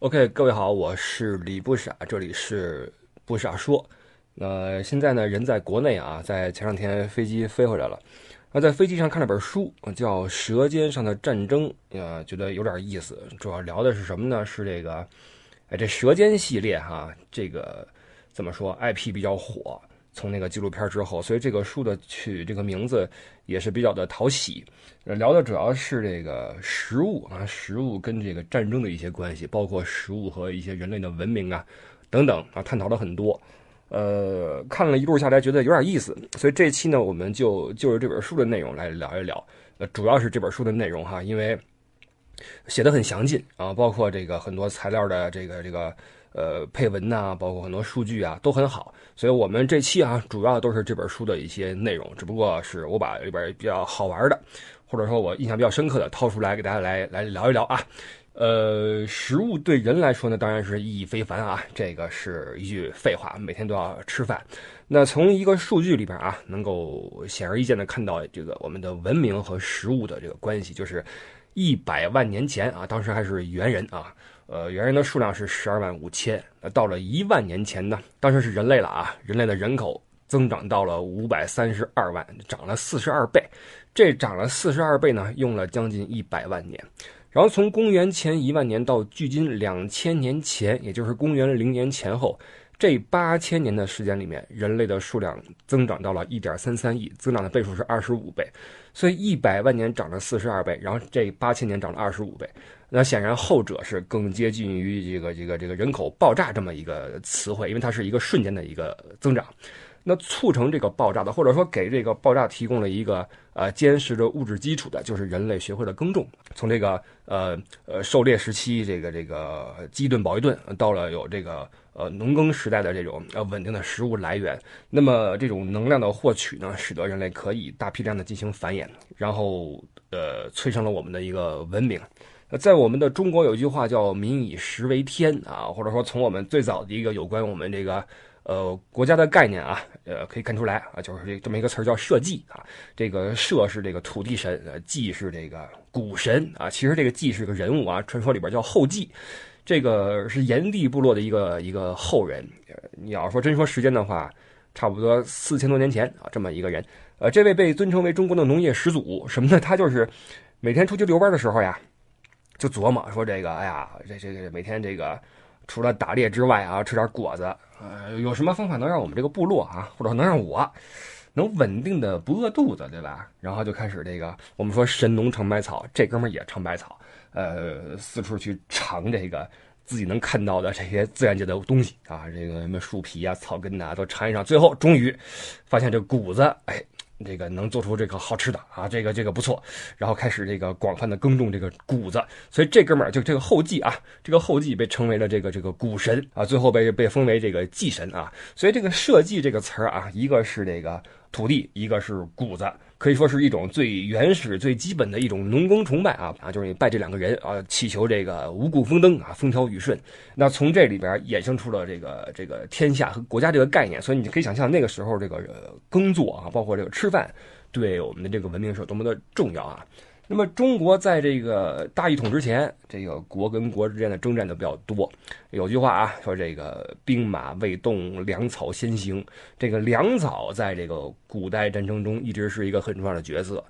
OK，各位好，我是李不傻，这里是不傻说。那现在呢，人在国内啊，在前两天飞机飞回来了。那在飞机上看了本书，叫《舌尖上的战争》，呃，觉得有点意思。主要聊的是什么呢？是这个，哎，这《舌尖》系列哈，这个怎么说？IP 比较火，从那个纪录片之后，所以这个书的取这个名字也是比较的讨喜。聊的主要是这个食物啊，食物跟这个战争的一些关系，包括食物和一些人类的文明啊，等等啊，探讨了很多。呃，看了一路下来，觉得有点意思，所以这期呢，我们就就是这本书的内容来聊一聊。呃，主要是这本书的内容哈，因为写的很详尽啊，包括这个很多材料的这个这个呃配文呐，包括很多数据啊，都很好。所以我们这期啊，主要都是这本书的一些内容，只不过是我把里边比较好玩的，或者说我印象比较深刻的掏出来给大家来来聊一聊啊。呃，食物对人来说呢，当然是意义非凡啊，这个是一句废话，每天都要吃饭。那从一个数据里边啊，能够显而易见的看到这个我们的文明和食物的这个关系，就是一百万年前啊，当时还是猿人啊，呃，猿人的数量是十二万五千，那到了一万年前呢，当时是人类了啊，人类的人口增长到了五百三十二万，涨了四十二倍，这涨了四十二倍呢，用了将近一百万年。然后从公元前一万年到距今两千年前，也就是公元零年前后，这八千年的时间里面，人类的数量增长到了一点三三亿，增长的倍数是二十五倍。所以一百万年涨了四十二倍，然后这八千年涨了二十五倍。那显然后者是更接近于这个这个这个人口爆炸这么一个词汇，因为它是一个瞬间的一个增长。那促成这个爆炸的，或者说给这个爆炸提供了一个呃坚实的物质基础的，就是人类学会了耕种。从这个呃呃狩猎时期，这个这个饥一顿饱一顿，到了有这个呃农耕时代的这种呃稳定的食物来源。那么这种能量的获取呢，使得人类可以大批量的进行繁衍，然后呃催生了我们的一个文明。在我们的中国有一句话叫“民以食为天”啊，或者说从我们最早的一个有关我们这个。呃，国家的概念啊，呃，可以看出来啊，就是这这么一个词儿叫社稷啊。这个社是这个土地神，呃，稷是这个谷神啊。其实这个稷是个人物啊，传说里边叫后稷，这个是炎帝部落的一个一个后人。你要说真说时间的话，差不多四千多年前啊，这么一个人。呃，这位被尊称为中国的农业始祖，什么呢？他就是每天出去遛弯的时候呀，就琢磨说这个，哎呀，这这个每天这个。除了打猎之外啊，吃点果子，呃，有什么方法能让我们这个部落啊，或者能让我能稳定的不饿肚子，对吧？然后就开始这个，我们说神农尝百草，这哥们儿也尝百草，呃，四处去尝这个自己能看到的这些自然界的东西啊，这个什么树皮啊、草根呐，都尝一尝，最后终于发现这谷子，哎。这个能做出这个好吃的啊，这个这个不错，然后开始这个广泛的耕种这个谷子，所以这哥们儿就这个后继啊，这个后继被称为了这个这个谷神啊，最后被被封为这个祭神啊，所以这个社稷这个词儿啊，一个是这个土地，一个是谷子。可以说是一种最原始、最基本的一种农耕崇拜啊啊，就是你拜这两个人啊，祈求这个五谷丰登啊，风调雨顺。那从这里边衍生出了这个这个天下和国家这个概念，所以你可以想象那个时候这个耕作啊，包括这个吃饭，对我们的这个文明是多么的重要啊。那么中国在这个大一统之前，这个国跟国之间的征战就比较多。有句话啊，说这个兵马未动，粮草先行。这个粮草在这个古代战争中一直是一个很重要的角色。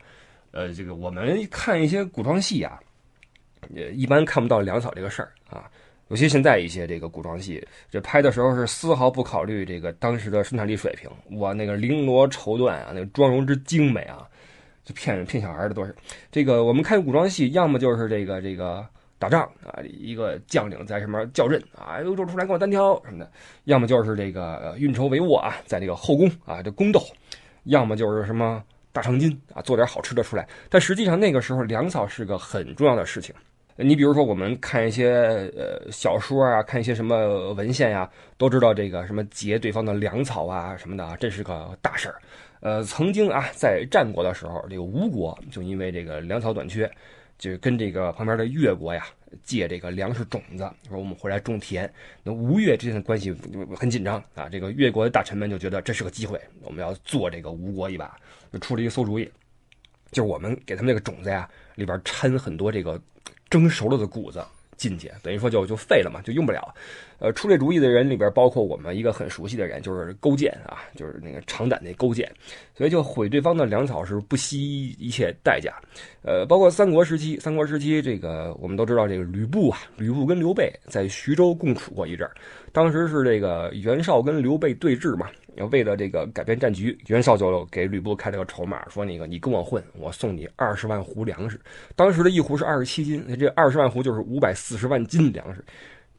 呃，这个我们看一些古装戏啊，呃一般看不到粮草这个事儿啊。尤其现在一些这个古装戏，这拍的时候是丝毫不考虑这个当时的生产力水平。哇，那个绫罗绸缎啊，那个妆容之精美啊！就骗骗小孩的都是，这个我们看古装戏，要么就是这个这个打仗啊，一个将领在什么叫阵啊，哎呦，出来跟我单挑什么的；要么就是这个运筹帷幄啊，在这个后宫啊这宫斗；要么就是什么大长今啊，做点好吃的出来。但实际上那个时候粮草是个很重要的事情。你比如说我们看一些呃小说啊，看一些什么文献呀，都知道这个什么劫对方的粮草啊什么的啊，这是个大事儿。呃，曾经啊，在战国的时候，这个吴国就因为这个粮草短缺，就跟这个旁边的越国呀借这个粮食种子，说我们回来种田。那吴越之间的关系很紧张啊。这个越国的大臣们就觉得这是个机会，我们要做这个吴国一把，就出了一个馊主意，就是我们给他们这个种子呀里边掺很多这个蒸熟了的谷子。进去，等于说就就废了嘛，就用不了。呃，出这主意的人里边，包括我们一个很熟悉的人，就是勾践啊，就是那个长胆那勾践，所以就毁对方的粮草是不惜一切代价。呃，包括三国时期，三国时期这个我们都知道，这个吕布啊，吕布跟刘备在徐州共处过一阵儿，当时是这个袁绍跟刘备对峙嘛。要为了这个改变战局，袁绍就给吕布开了个筹码，说那个你跟我混，我送你二十万斛粮食。当时的一斛是二十七斤，这二十万斛就是五百四十万斤粮食。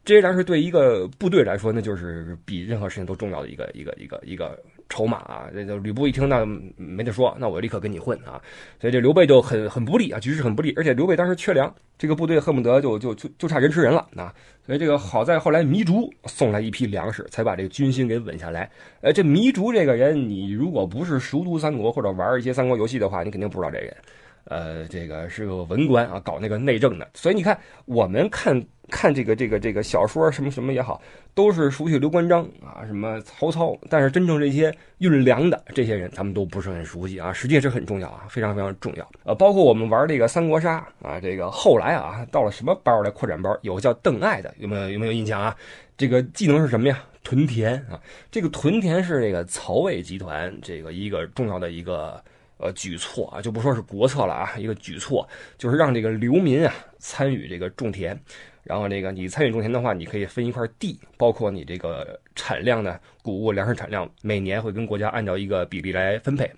这些粮食对一个部队来说，那就是比任何事情都重要的一个一个一个一个筹码啊！这个吕布一听，那没得说，那我立刻跟你混啊！所以这刘备就很很不利啊，局势很不利，而且刘备当时缺粮，这个部队恨不得就就就就差人吃人了啊！所以这个好在后来糜竺送来一批粮食，才把这个军心给稳下来。呃，这糜竺这个人，你如果不是熟读三国或者玩一些三国游戏的话，你肯定不知道这人。呃，这个是个文官啊，搞那个内政的。所以你看，我们看看这个这个这个小说什么什么也好，都是熟悉刘关张啊，什么曹操。但是真正这些运粮的这些人，咱们都不是很熟悉啊。实际是很重要啊，非常非常重要。呃，包括我们玩这个三国杀啊，这个后来啊，到了什么包来扩展包？有个叫邓艾的，有没有有没有印象啊？这个技能是什么呀？屯田啊。这个屯田是这个曹魏集团这个一个重要的一个。呃，举措啊，就不说是国策了啊，一个举措就是让这个流民啊参与这个种田，然后这个你参与种田的话，你可以分一块地，包括你这个产量呢，谷物粮食产量每年会跟国家按照一个比例来分配。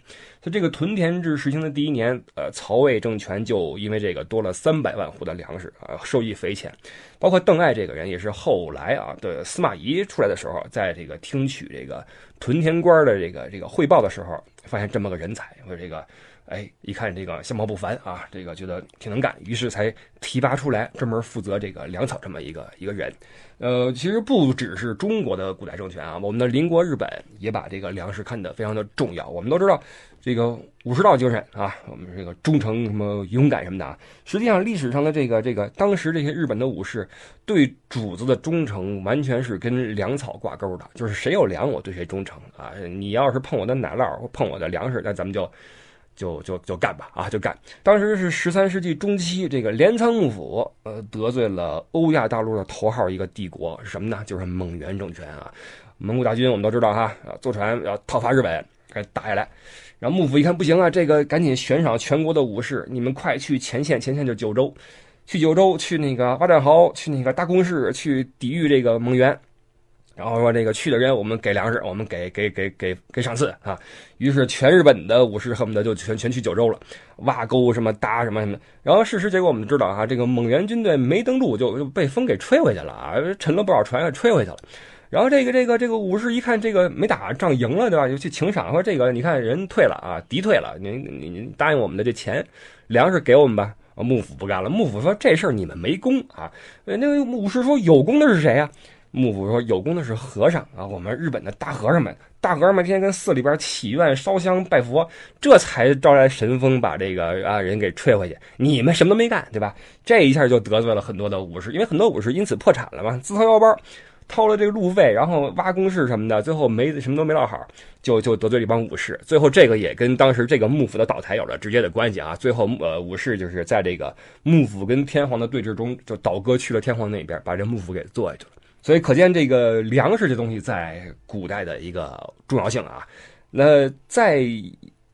就这个屯田制实行的第一年，呃，曹魏政权就因为这个多了三百万户的粮食啊，受益匪浅。包括邓艾这个人也是后来啊，的司马懿出来的时候，在这个听取这个屯田官的这个这个汇报的时候。发现这么个人才，我这个，哎，一看这个相貌不凡啊，这个觉得挺能干，于是才提拔出来专门负责这个粮草这么一个一个人。呃，其实不只是中国的古代政权啊，我们的邻国日本也把这个粮食看得非常的重要。我们都知道这个武士道精神啊，我们这个忠诚什么勇敢什么的啊。实际上历史上的这个这个，当时这些日本的武士对主子的忠诚完全是跟粮草挂钩的，就是谁有粮我对谁忠诚啊。你要是碰我的奶酪或碰我的粮食，那咱们就。就就就干吧啊，就干！当时是十三世纪中期，这个镰仓幕府呃得罪了欧亚大陆的头号一个帝国是什么呢？就是蒙元政权啊。蒙古大军我们都知道哈，坐船要讨伐日本，给打下来。然后幕府一看不行啊，这个赶紧悬赏全国的武士，你们快去前线，前线就九州，去九州去那个挖战壕，去那个大工事，去抵御这个蒙元。然后说这个去的人，我们给粮食，我们给给给给给赏赐啊。于是全日本的武士恨不得就全全去九州了，挖沟什么搭什么什么。然后事实结果我们知道啊，这个蒙元军队没登陆就就被风给吹回去了啊，沉了不少船，吹回去了。然后这个这个这个武士一看这个没打仗赢了对吧？就去请赏说这个你看人退了啊，敌退了，您您您答应我们的这钱粮食给我们吧。幕府不干了，幕府说这事儿你们没功啊。那个武士说有功的是谁呀？幕府说有功的是和尚啊，我们日本的大和尚们，大和尚们天天跟寺里边祈愿、烧香拜佛，这才招来神风，把这个啊人给吹回去。你们什么都没干，对吧？这一下就得罪了很多的武士，因为很多武士因此破产了嘛，自掏腰包掏了这个路费，然后挖工事什么的，最后没什么都没落好，就就得罪了一帮武士。最后这个也跟当时这个幕府的倒台有了直接的关系啊。最后呃武士就是在这个幕府跟天皇的对峙中，就倒戈去了天皇那边，把这幕府给做下去了。所以可见这个粮食这东西在古代的一个重要性啊。那在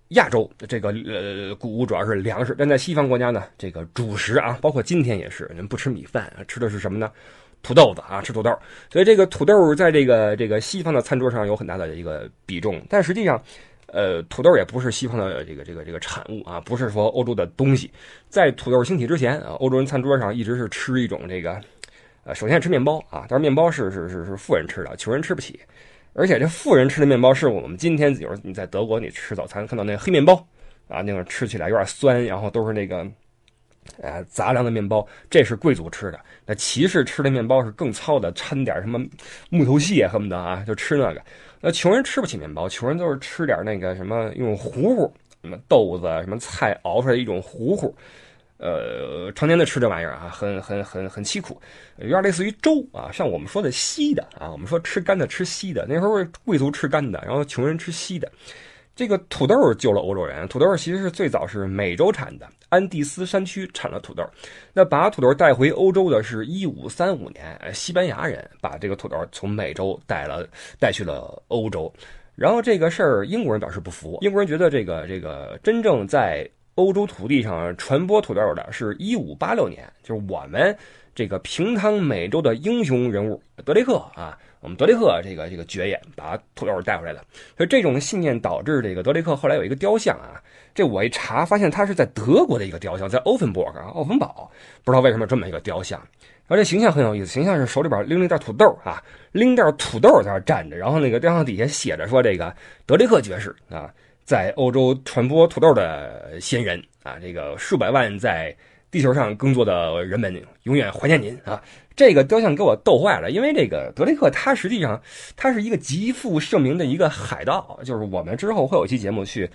亚洲，这个呃谷物主要是粮食；但在西方国家呢，这个主食啊，包括今天也是，人不吃米饭，吃的是什么呢？土豆子啊，吃土豆。所以这个土豆在这个这个西方的餐桌上有很大的一个比重。但实际上，呃，土豆也不是西方的这个这个这个产物啊，不是说欧洲的东西。在土豆兴起之前啊，欧洲人餐桌上一直是吃一种这个。首先吃面包啊，但是面包是是是是富人吃的，穷人吃不起。而且这富人吃的面包是我们今天，比如你在德国你吃早餐看到那个黑面包啊，那种吃起来有点酸，然后都是那个呃杂粮的面包，这是贵族吃的。那骑士吃的面包是更糙的，掺点什么木头屑，恨不得啊就吃那个。那穷人吃不起面包，穷人都是吃点那个什么用糊糊，什么豆子什么菜熬出来一种糊糊。呃，常年的吃这玩意儿啊，很很很很凄苦，有点类似于粥啊，像我们说的稀的啊，我们说吃干的吃稀的，那时候贵族吃干的，然后穷人吃稀的。这个土豆救了欧洲人。土豆其实是最早是美洲产的，安第斯山区产了土豆。那把土豆带回欧洲的是一五三五年，西班牙人把这个土豆从美洲带了带去了欧洲。然后这个事儿，英国人表示不服。英国人觉得这个这个真正在欧洲土地上传播土豆的是一五八六年，就是我们这个平汤美洲的英雄人物德雷克啊。我们德雷克这个这个爵爷把土豆带回来的，所以这种信念导致这个德雷克后来有一个雕像啊。这我一查发现他是在德国的一个雕像，在欧芬博格啊，奥芬堡，不知道为什么这么一个雕像。而且形象很有意思，形象是手里边拎了一袋土豆啊，拎袋土豆在那站着，然后那个雕像底下写着说这个德雷克爵士啊，在欧洲传播土豆的先人啊，这个数百万在地球上耕作的人们永远怀念您啊。这个雕像给我逗坏了，因为这个德雷克他实际上他是一个极负盛名的一个海盗，就是我们之后会有期节目去。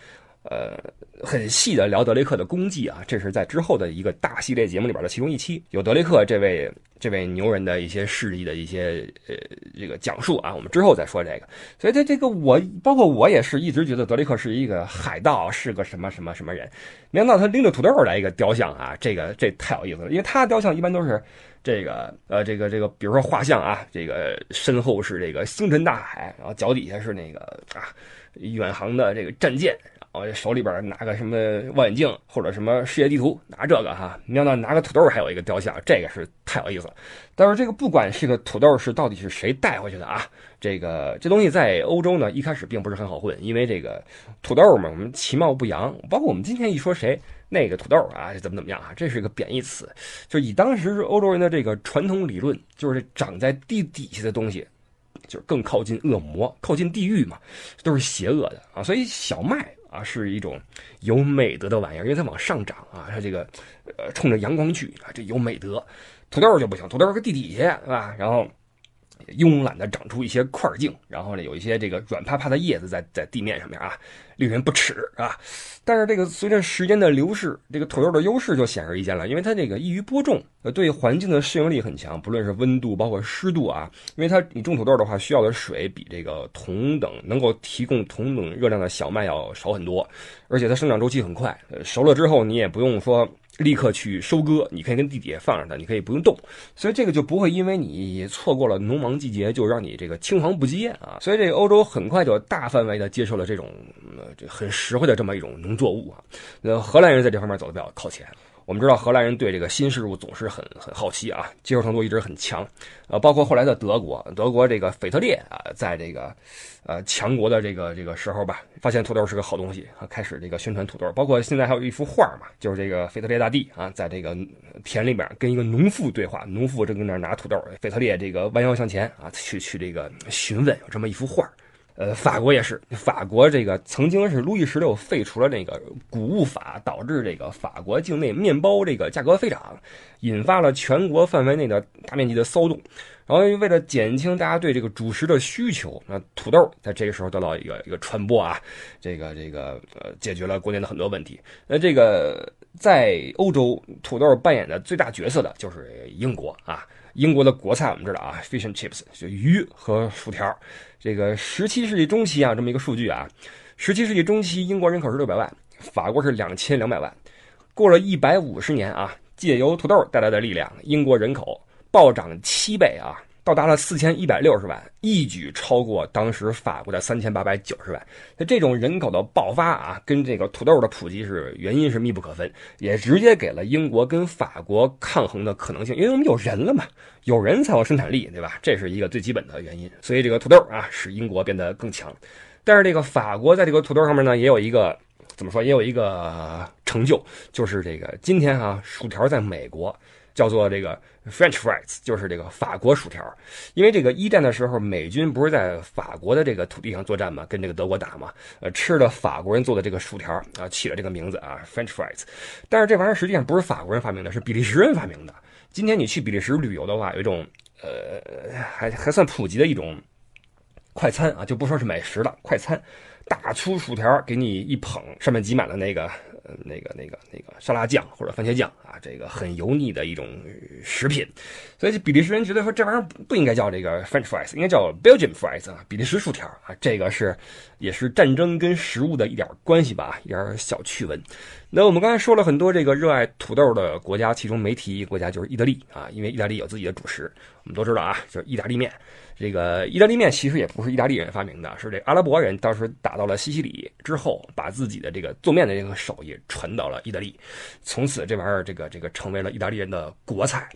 呃，很细的聊德雷克的功绩啊，这是在之后的一个大系列节目里边的其中一期，有德雷克这位这位牛人的一些事迹的一些呃这个讲述啊，我们之后再说这个。所以这这个我包括我也是一直觉得德雷克是一个海盗，是个什么什么什么人，没想到他拎着土豆来一个雕像啊，这个这太有意思了，因为他雕像一般都是这个呃这个这个，比如说画像啊，这个身后是这个星辰大海，然后脚底下是那个啊远航的这个战舰。我手里边拿个什么望远镜或者什么世界地图，拿这个哈，没想到拿个土豆还有一个雕像，这个是太有意思了。但是这个不管是个土豆是到底是谁带回去的啊，这个这东西在欧洲呢一开始并不是很好混，因为这个土豆嘛，我们其貌不扬，包括我们今天一说谁那个土豆啊，怎么怎么样啊，这是一个贬义词，就以当时欧洲人的这个传统理论，就是长在地底下的东西，就是更靠近恶魔，靠近地狱嘛，都是邪恶的啊，所以小麦。啊，是一种有美德的玩意儿，因为它往上涨啊，它这个呃冲着阳光去啊，这有美德。土豆就不行，土豆搁地底下，是吧？然后慵懒的长出一些块茎，然后呢，有一些这个软趴趴的叶子在在地面上面啊。令人不齿啊！但是这个随着时间的流逝，这个土豆的优势就显而易见了，因为它这个易于播种，呃，对环境的适应力很强，不论是温度，包括湿度啊。因为它你种土豆的话，需要的水比这个同等能够提供同等热量的小麦要少很多，而且它生长周期很快，熟了之后你也不用说。立刻去收割，你可以跟地底下放着它，你可以不用动，所以这个就不会因为你错过了农忙季节就让你这个青黄不接啊。所以这个欧洲很快就大范围的接受了这种这很实惠的这么一种农作物啊。那荷兰人在这方面走的比较靠前。我们知道荷兰人对这个新事物总是很很好奇啊，接受程度一直很强，呃，包括后来的德国，德国这个腓特烈啊，在这个呃强国的这个这个时候吧，发现土豆是个好东西啊，开始这个宣传土豆，包括现在还有一幅画嘛，就是这个腓特烈大帝啊，在这个田里边跟一个农妇对话，农妇正跟那拿土豆，腓特烈这个弯腰向前啊，去去这个询问，有这么一幅画。呃，法国也是，法国这个曾经是路易十六废除了那个谷物法，导致这个法国境内面包这个价格飞涨，引发了全国范围内的大面积的骚动。然后为了减轻大家对这个主食的需求，那土豆在这个时候得到一个一个传播啊，这个这个呃解决了国内的很多问题。那这个在欧洲，土豆扮演的最大角色的就是英国啊。英国的国菜我们知道啊，fish and chips 就鱼和薯条。这个十七世纪中期啊，这么一个数据啊，十七世纪中期英国人口是六百万，法国是两千两百万。过了一百五十年啊，借由土豆带来的力量，英国人口暴涨七倍啊。到达了四千一百六十万，一举超过当时法国的三千八百九十万。那这种人口的爆发啊，跟这个土豆的普及是原因是密不可分，也直接给了英国跟法国抗衡的可能性。因为我们有人了嘛，有人才有生产力，对吧？这是一个最基本的原因。所以这个土豆啊，使英国变得更强。但是这个法国在这个土豆上面呢，也有一个怎么说，也有一个成就，就是这个今天啊，薯条在美国。叫做这个 French fries，就是这个法国薯条。因为这个一战的时候，美军不是在法国的这个土地上作战嘛，跟这个德国打嘛，呃，吃的法国人做的这个薯条啊，起了这个名字啊，French fries。但是这玩意儿实际上不是法国人发明的，是比利时人发明的。今天你去比利时旅游的话，有一种呃，还还算普及的一种快餐啊，就不说是美食了，快餐，大粗薯条给你一捧，上面挤满了那个。那个那个那个沙拉酱或者番茄酱啊，这个很油腻的一种食品。所以比利时人觉得说这玩意儿不应该叫这个 French fries，应该叫 Belgian fries 啊，比利时薯条啊。这个是也是战争跟食物的一点关系吧，一点小趣闻。那我们刚才说了很多这个热爱土豆的国家，其中没提一个国家就是意大利啊，因为意大利有自己的主食，我们都知道啊，就是意大利面。这个意大利面其实也不是意大利人发明的，是这阿拉伯人当时打到了西西里之后，把自己的这个做面的这个手艺传到了意大利，从此这玩意儿这个这个成为了意大利人的国菜。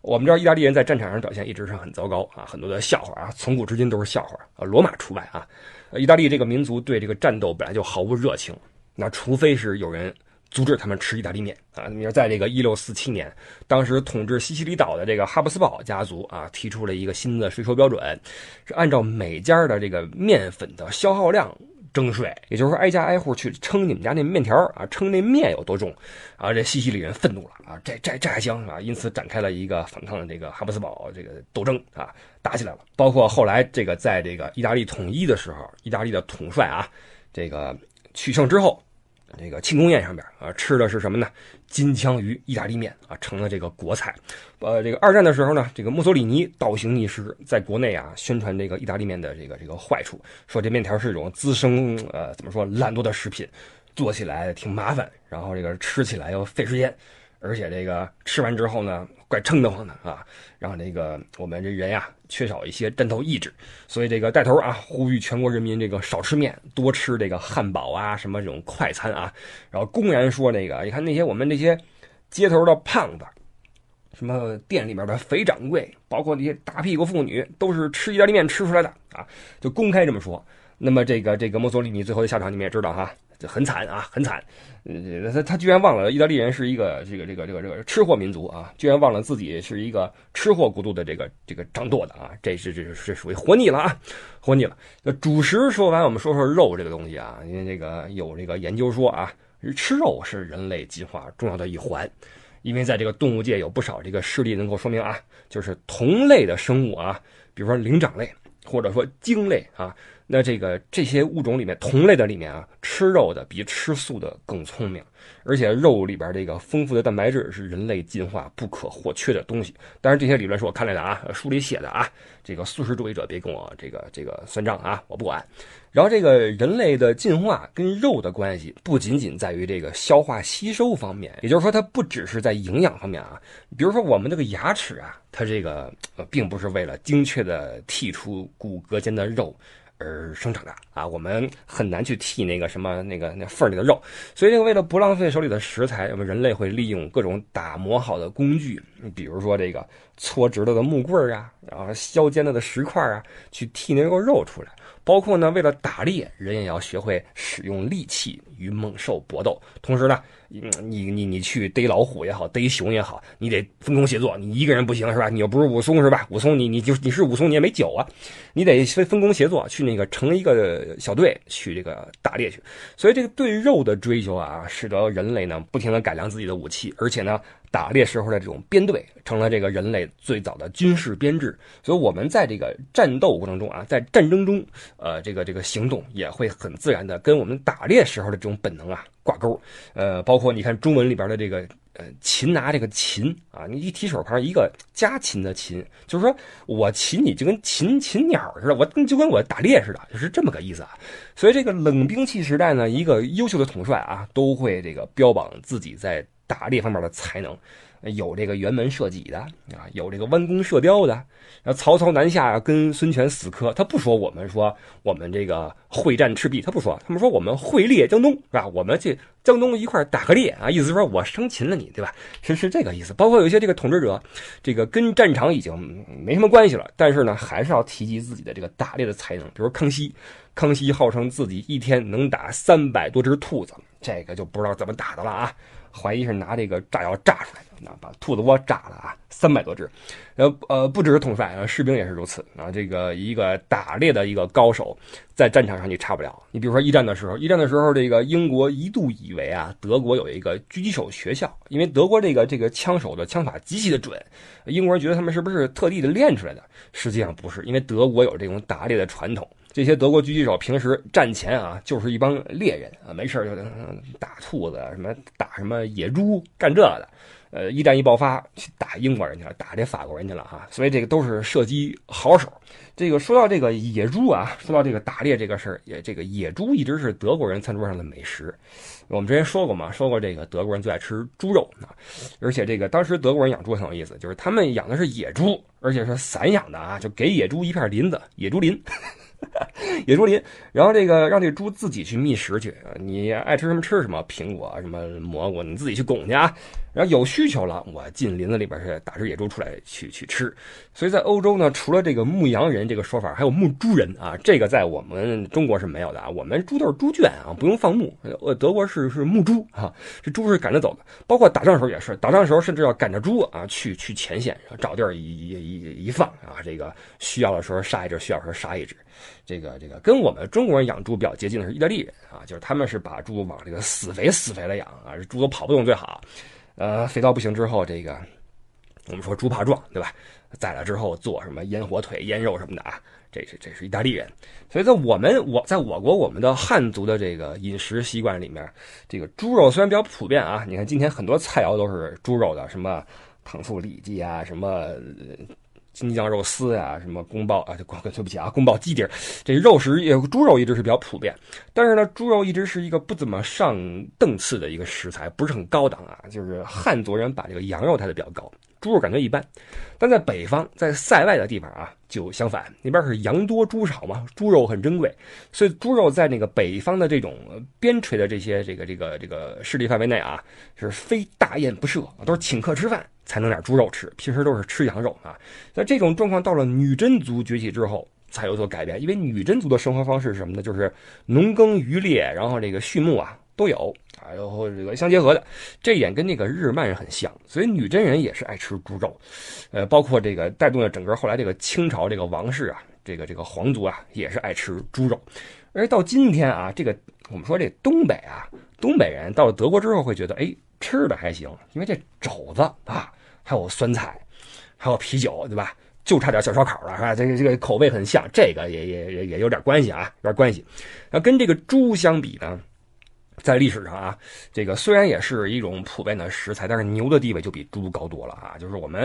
我们知道意大利人在战场上表现一直是很糟糕啊，很多的笑话啊，从古至今都是笑话啊，罗马除外啊。意大利这个民族对这个战斗本来就毫无热情，那除非是有人。阻止他们吃意大利面啊！你说，在这个一六四七年，当时统治西西里岛的这个哈布斯堡家族啊，提出了一个新的税收标准，是按照每家的这个面粉的消耗量征税，也就是说，挨家挨户去称你们家那面条啊，称那面有多重啊！这西西里人愤怒了啊，这这这还行啊！因此展开了一个反抗的这个哈布斯堡这个斗争啊，打起来了。包括后来这个在这个意大利统一的时候，意大利的统帅啊，这个取胜之后。这个庆功宴上边啊，吃的是什么呢？金枪鱼意大利面啊，成了这个国菜。呃，这个二战的时候呢，这个墨索里尼倒行逆施，在国内啊宣传这个意大利面的这个这个坏处，说这面条是一种滋生呃怎么说懒惰的食品，做起来挺麻烦，然后这个吃起来又费时间。而且这个吃完之后呢，怪撑得慌的啊，让这个我们这人呀缺少一些战斗意志，所以这个带头啊呼吁全国人民这个少吃面，多吃这个汉堡啊什么这种快餐啊，然后公然说那个你看那些我们那些街头的胖子，什么店里面的肥掌柜，包括那些大屁股妇女，都是吃意大利面吃出来的啊，就公开这么说。那么这个这个墨索里尼最后的下场你们也知道哈。就很惨啊，很惨。呃，他他居然忘了意大利人是一个这个这个这个这个吃货民族啊，居然忘了自己是一个吃货国度的这个这个掌舵的啊，这是这是属于活腻了啊，活腻了。那主食说完，我们说说肉这个东西啊，因为这个有这个研究说啊，吃肉是人类进化重要的一环，因为在这个动物界有不少这个事例能够说明啊，就是同类的生物啊，比如说灵长类或者说鲸类啊。那这个这些物种里面，同类的里面啊，吃肉的比吃素的更聪明，而且肉里边这个丰富的蛋白质是人类进化不可或缺的东西。当然，这些理论是我看来的啊，书里写的啊，这个素食主义者别跟我这个这个算账啊，我不管。然后，这个人类的进化跟肉的关系不仅仅在于这个消化吸收方面，也就是说，它不只是在营养方面啊。比如说，我们这个牙齿啊，它这个呃，并不是为了精确的剔出骨骼间的肉。而生长的啊，我们很难去剔那个什么那个那缝里的肉，所以这个为了不浪费手里的食材，我们人类会利用各种打磨好的工具，比如说这个搓直了的木棍啊，然后削尖了的石块啊，去剔那个肉出来。包括呢，为了打猎，人也要学会使用利器与猛兽搏斗。同时呢，你你你你去逮老虎也好，逮熊也好，你得分工协作。你一个人不行是吧？你又不是武松是吧？武松你你就你是武松你也没酒啊，你得分分工协作去那个成一个小队去这个打猎去。所以这个对肉的追求啊，使得人类呢不停的改良自己的武器，而且呢。打猎时候的这种编队，成了这个人类最早的军事编制。所以，我们在这个战斗过程中啊，在战争中，呃，这个这个行动也会很自然的跟我们打猎时候的这种本能啊挂钩。呃，包括你看中文里边的这个呃擒拿这个擒啊，你一提手旁一个家禽的禽，就是说我擒你就跟擒擒鸟似的，我就跟我打猎似的，就是这么个意思啊。所以，这个冷兵器时代呢，一个优秀的统帅啊，都会这个标榜自己在。打猎方面的才能，有这个辕门射戟的啊，有这个弯弓射雕的。然后曹操南下跟孙权死磕，他不说我们说我们这个会战赤壁，他不说，他们说我们会猎江东，是吧？我们去江东一块打个猎啊，意思说我生擒了你，对吧？是是这个意思。包括有一些这个统治者，这个跟战场已经没什么关系了，但是呢，还是要提及自己的这个打猎的才能。比如康熙，康熙号称自己一天能打三百多只兔子，这个就不知道怎么打的了啊。怀疑是拿这个炸药炸出来的，那把兔子窝炸了啊，三百多只。呃呃，不只是统帅，士兵也是如此啊。这个一个打猎的一个高手，在战场上你差不了。你比如说一战的时候，一战的时候，这个英国一度以为啊，德国有一个狙击手学校，因为德国这个这个枪手的枪法极其的准，英国人觉得他们是不是特地的练出来的？实际上不是，因为德国有这种打猎的传统。这些德国狙击手平时战前啊，就是一帮猎人啊，没事就打兔子，什么打什么野猪，干这的。呃，一战一爆发，去打英国人去了，打这法国人去了哈，所以这个都是射击好手。这个说到这个野猪啊，说到这个打猎这个事儿，也这个野猪一直是德国人餐桌上的美食。我们之前说过嘛，说过这个德国人最爱吃猪肉啊，而且这个当时德国人养猪很有意思，就是他们养的是野猪，而且是散养的啊，就给野猪一片林子，野猪林。野猪林，然后这个让这猪自己去觅食去，你爱吃什么吃什么，苹果什么蘑菇，你自己去拱去啊。然后有需求了，我进林子里边去打只野猪出来去去吃。所以在欧洲呢，除了这个牧羊人这个说法，还有牧猪人啊，这个在我们中国是没有的啊。我们猪都是猪圈啊，不用放牧。呃，德国是是牧猪啊，这猪是赶着走的。包括打仗的时候也是，打仗的时候甚至要赶着猪啊去去前线，找地儿一一一一放啊。这个需要的时候杀一只，需要时候杀一只。这个这个跟我们中国人养猪比较接近的是意大利人啊，就是他们是把猪往这个死肥死肥的养啊，猪都跑不动最好。呃，肥到不行之后，这个我们说猪怕壮，对吧？宰了之后做什么腌火腿、腌肉什么的啊？这是这是意大利人。所以在我们我在我国我们的汉族的这个饮食习惯里面，这个猪肉虽然比较普遍啊，你看今天很多菜肴都是猪肉的，什么糖醋里脊啊，什么。京酱肉丝呀，什么宫爆啊？对对不起啊，宫爆鸡丁，这肉食也猪肉一直是比较普遍，但是呢，猪肉一直是一个不怎么上档次的一个食材，不是很高档啊。就是汉族人把这个羊肉抬得比较高，猪肉感觉一般。但在北方，在塞外的地方啊，就相反，那边是羊多猪少嘛，猪肉很珍贵，所以猪肉在那个北方的这种边陲的这些这个这个这个势力范围内啊，是非大宴不设，都是请客吃饭。才能点猪肉吃，平时都是吃羊肉啊。那这种状况到了女真族崛起之后才有所改变，因为女真族的生活方式是什么呢？就是农耕渔猎，然后这个畜牧啊都有啊，然后这个相结合的。这一点跟那个日漫很像，所以女真人也是爱吃猪肉。呃，包括这个带动了整个后来这个清朝这个王室啊，这个这个皇族啊也是爱吃猪肉。而到今天啊，这个我们说这东北啊，东北人到了德国之后会觉得，哎，吃的还行，因为这肘子啊。还有酸菜，还有啤酒，对吧？就差点小烧烤了，是吧？这个这个口味很像，这个也也也也有点关系啊，有点关系。那跟这个猪相比呢？在历史上啊，这个虽然也是一种普遍的食材，但是牛的地位就比猪高多了啊。就是我们，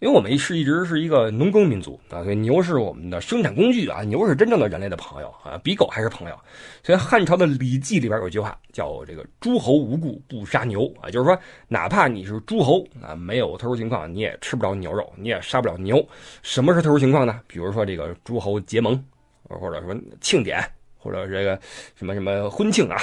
因为我们是一直是一个农耕民族啊，所以牛是我们的生产工具啊，牛是真正的人类的朋友啊，比狗还是朋友。所以汉朝的《礼记》里边有一句话叫“这个诸侯无故不杀牛”啊，就是说哪怕你是诸侯啊，没有特殊情况，你也吃不着牛肉，你也杀不了牛。什么是特殊情况呢？比如说这个诸侯结盟，或者说庆典，或者这个什么什么婚庆啊。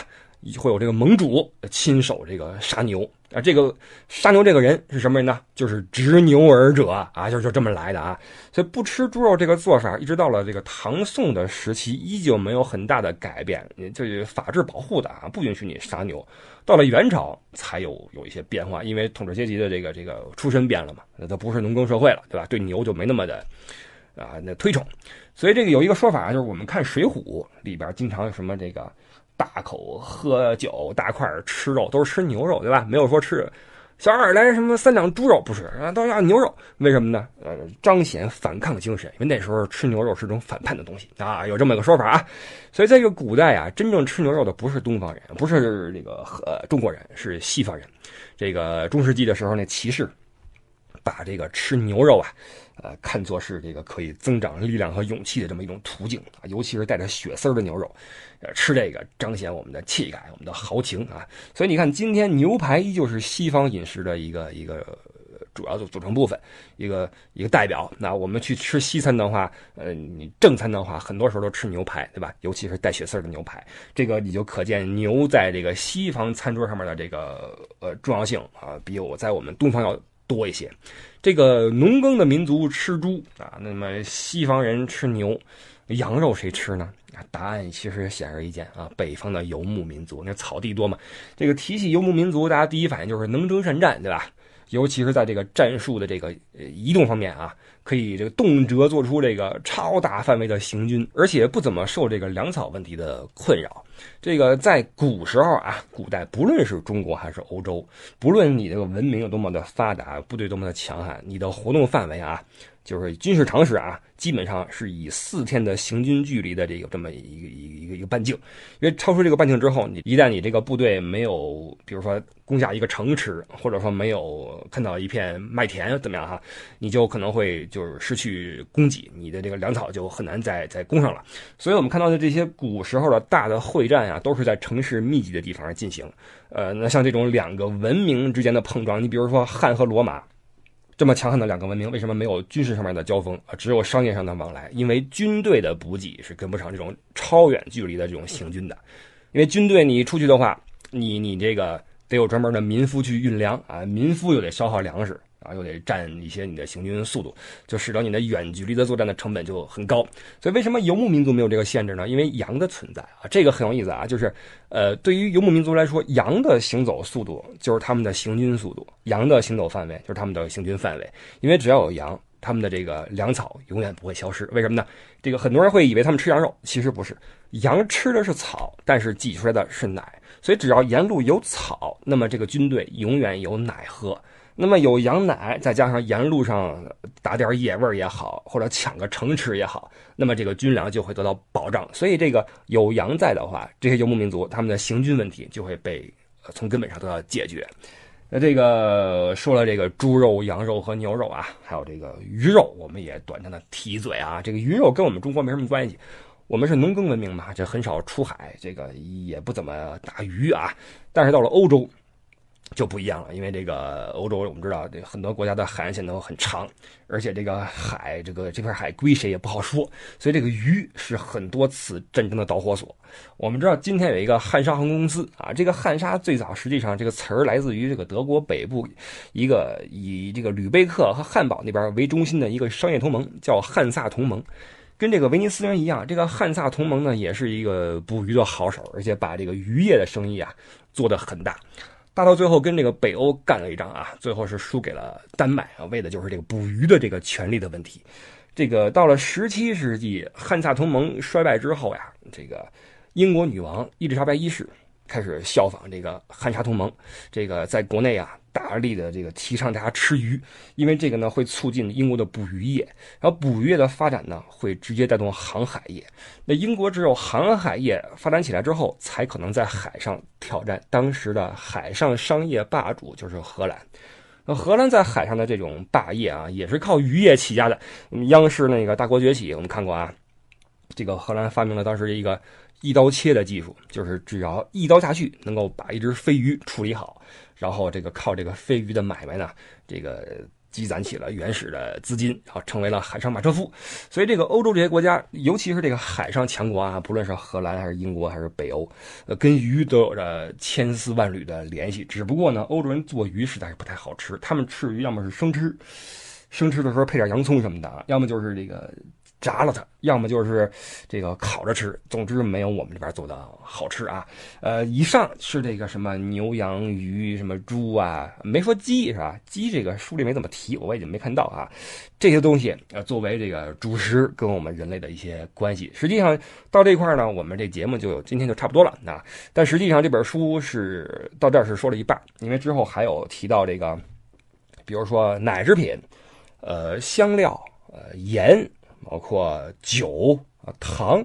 会有这个盟主亲手这个杀牛啊，这个杀牛这个人是什么人呢？就是执牛耳者啊，就就这么来的啊。所以不吃猪肉这个做法，一直到了这个唐宋的时期，依旧没有很大的改变。这法制保护的啊，不允许你杀牛。到了元朝才有有一些变化，因为统治阶级的这个这个出身变了嘛，那他不是农耕社会了，对吧？对牛就没那么的啊那推崇。所以这个有一个说法，就是我们看《水浒》里边经常有什么这个。大口喝酒，大块吃肉，都是吃牛肉，对吧？没有说吃小二来什么三两猪肉，不是啊，都要牛肉。为什么呢？呃，彰显反抗精神，因为那时候吃牛肉是种反叛的东西啊，有这么个说法啊。所以在这个古代啊，真正吃牛肉的不是东方人，不是这个呃中国人，是西方人。这个中世纪的时候，那骑士把这个吃牛肉啊。呃，看作是这个可以增长力量和勇气的这么一种途径啊，尤其是带着血丝的牛肉，呃，吃这个彰显我们的气概、我们的豪情啊。所以你看，今天牛排依旧是西方饮食的一个一个主要的组成部分，一个一个代表。那我们去吃西餐的话，呃，你正餐的话，很多时候都吃牛排，对吧？尤其是带血丝的牛排，这个你就可见牛在这个西方餐桌上面的这个呃重要性啊，比我在我们东方要多一些。这个农耕的民族吃猪啊，那么西方人吃牛，羊肉谁吃呢？答案其实显而易见啊，北方的游牧民族，那草地多嘛。这个提起游牧民族，大家第一反应就是能征善战，对吧？尤其是在这个战术的这个移动方面啊，可以这个动辄做出这个超大范围的行军，而且不怎么受这个粮草问题的困扰。这个在古时候啊，古代不论是中国还是欧洲，不论你这个文明有多么的发达，部队多么的强悍，你的活动范围啊，就是军事常识啊，基本上是以四天的行军距离的这个这么一个一个一个半径，因为超出这个半径之后，你一旦你这个部队没有，比如说攻下一个城池，或者说没有看到一片麦田怎么样哈，你就可能会就是失去供给，你的这个粮草就很难再再供上了。所以我们看到的这些古时候的大的会战啊，都是在城市密集的地方进行。呃，那像这种两个文明之间的碰撞，你比如说汉和罗马。这么强悍的两个文明，为什么没有军事上面的交锋啊？只有商业上的往来。因为军队的补给是跟不上这种超远距离的这种行军的。因为军队你出去的话，你你这个得有专门的民夫去运粮啊，民夫又得消耗粮食。啊，又得占一些你的行军速度，就使得你的远距离的作战的成本就很高。所以为什么游牧民族没有这个限制呢？因为羊的存在啊，这个很有意思啊。就是，呃，对于游牧民族来说，羊的行走速度就是他们的行军速度，羊的行走范围就是他们的行军范围。因为只要有羊，他们的这个粮草永远不会消失。为什么呢？这个很多人会以为他们吃羊肉，其实不是，羊吃的是草，但是挤出来的是奶。所以只要沿路有草，那么这个军队永远有奶喝。那么有羊奶，再加上沿路上打点野味也好，或者抢个城池也好，那么这个军粮就会得到保障。所以这个有羊在的话，这些游牧民族他们的行军问题就会被从根本上得到解决。那这个说了这个猪肉、羊肉和牛肉啊，还有这个鱼肉，我们也短暂的提一嘴啊。这个鱼肉跟我们中国没什么关系，我们是农耕文明嘛，这很少出海，这个也不怎么打鱼啊。但是到了欧洲。就不一样了，因为这个欧洲，我们知道这很多国家的海岸线都很长，而且这个海，这个这片海归谁也不好说，所以这个鱼是很多次战争的导火索。我们知道今天有一个汉莎航空公司啊，这个汉莎最早实际上这个词儿来自于这个德国北部一个以这个吕贝克和汉堡那边为中心的一个商业同盟，叫汉萨同盟，跟这个威尼斯人一样，这个汉萨同盟呢也是一个捕鱼的好手，而且把这个渔业的生意啊做得很大。大到最后跟这个北欧干了一仗啊，最后是输给了丹麦啊，为的就是这个捕鱼的这个权利的问题。这个到了十七世纪，汉萨同盟衰败之后呀，这个英国女王伊丽莎白一世。开始效仿这个汉沙同盟，这个在国内啊大力的这个提倡大家吃鱼，因为这个呢会促进英国的捕鱼业，然后捕鱼业的发展呢会直接带动航海业。那英国只有航海业发展起来之后，才可能在海上挑战当时的海上商业霸主，就是荷兰。那荷兰在海上的这种霸业啊，也是靠渔业起家的。央视那个大国崛起，我们看过啊，这个荷兰发明了当时一个。一刀切的技术，就是只要一刀下去，能够把一只飞鱼处理好，然后这个靠这个飞鱼的买卖呢，这个积攒起了原始的资金，然后成为了海上马车夫。所以这个欧洲这些国家，尤其是这个海上强国啊，不论是荷兰还是英国还是北欧，呃，跟鱼都有着千丝万缕的联系。只不过呢，欧洲人做鱼实在是不太好吃，他们吃鱼要么是生吃，生吃的时候配点洋葱什么的，要么就是这个。炸了它，要么就是这个烤着吃，总之没有我们这边做的好吃啊。呃，以上是这个什么牛羊鱼什么猪啊，没说鸡是吧？鸡这个书里没怎么提，我也没看到啊。这些东西呃，作为这个主食，跟我们人类的一些关系。实际上到这块呢，我们这节目就今天就差不多了啊。但实际上这本书是到这儿是说了一半，因为之后还有提到这个，比如说奶制品，呃，香料，呃，盐。包括酒啊、糖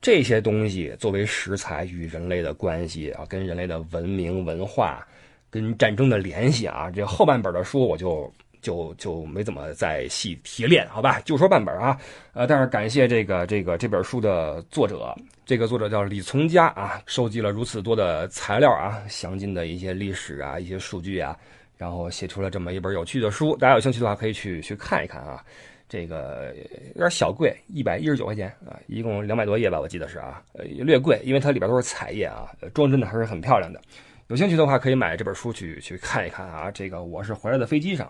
这些东西作为食材与人类的关系啊，跟人类的文明文化、跟战争的联系啊，这后半本的书我就就就没怎么再细提炼，好吧？就说半本啊，呃，但是感谢这个这个这本书的作者，这个作者叫李从佳啊，收集了如此多的材料啊，详尽的一些历史啊、一些数据啊，然后写出了这么一本有趣的书，大家有兴趣的话可以去去看一看啊。这个有点小贵，一百一十九块钱啊，一共两百多页吧，我记得是啊，呃，略贵，因为它里边都是彩页啊，装帧的还是很漂亮的。有兴趣的话可以买这本书去去看一看啊。这个我是回来的飞机上，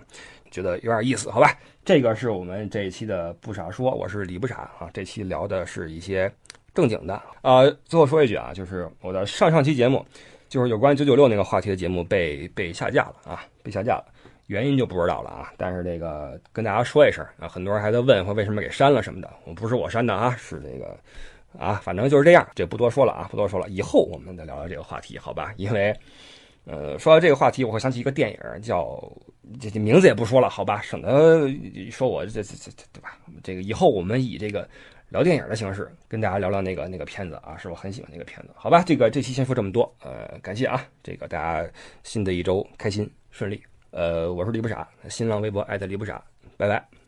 觉得有点意思，好吧？这个是我们这一期的不傻说，我是李不傻啊。这期聊的是一些正经的啊。最后说一句啊，就是我的上上期节目，就是有关九九六那个话题的节目被被下架了啊，被下架了。原因就不知道了啊，但是这个跟大家说一声啊，很多人还在问说为什么给删了什么的，我不是我删的啊，是这个啊，反正就是这样，这不多说了啊，不多说了，以后我们再聊聊这个话题，好吧？因为呃，说到这个话题，我会想起一个电影，叫这这名字也不说了，好吧，省得说我这这这对吧？这个以后我们以这个聊电影的形式跟大家聊聊那个那个片子啊，是我很喜欢那个片子，好吧？这个这期先说这么多，呃，感谢啊，这个大家新的一周开心顺利，呃，我是李不傻，新浪微博艾特李不傻，拜拜。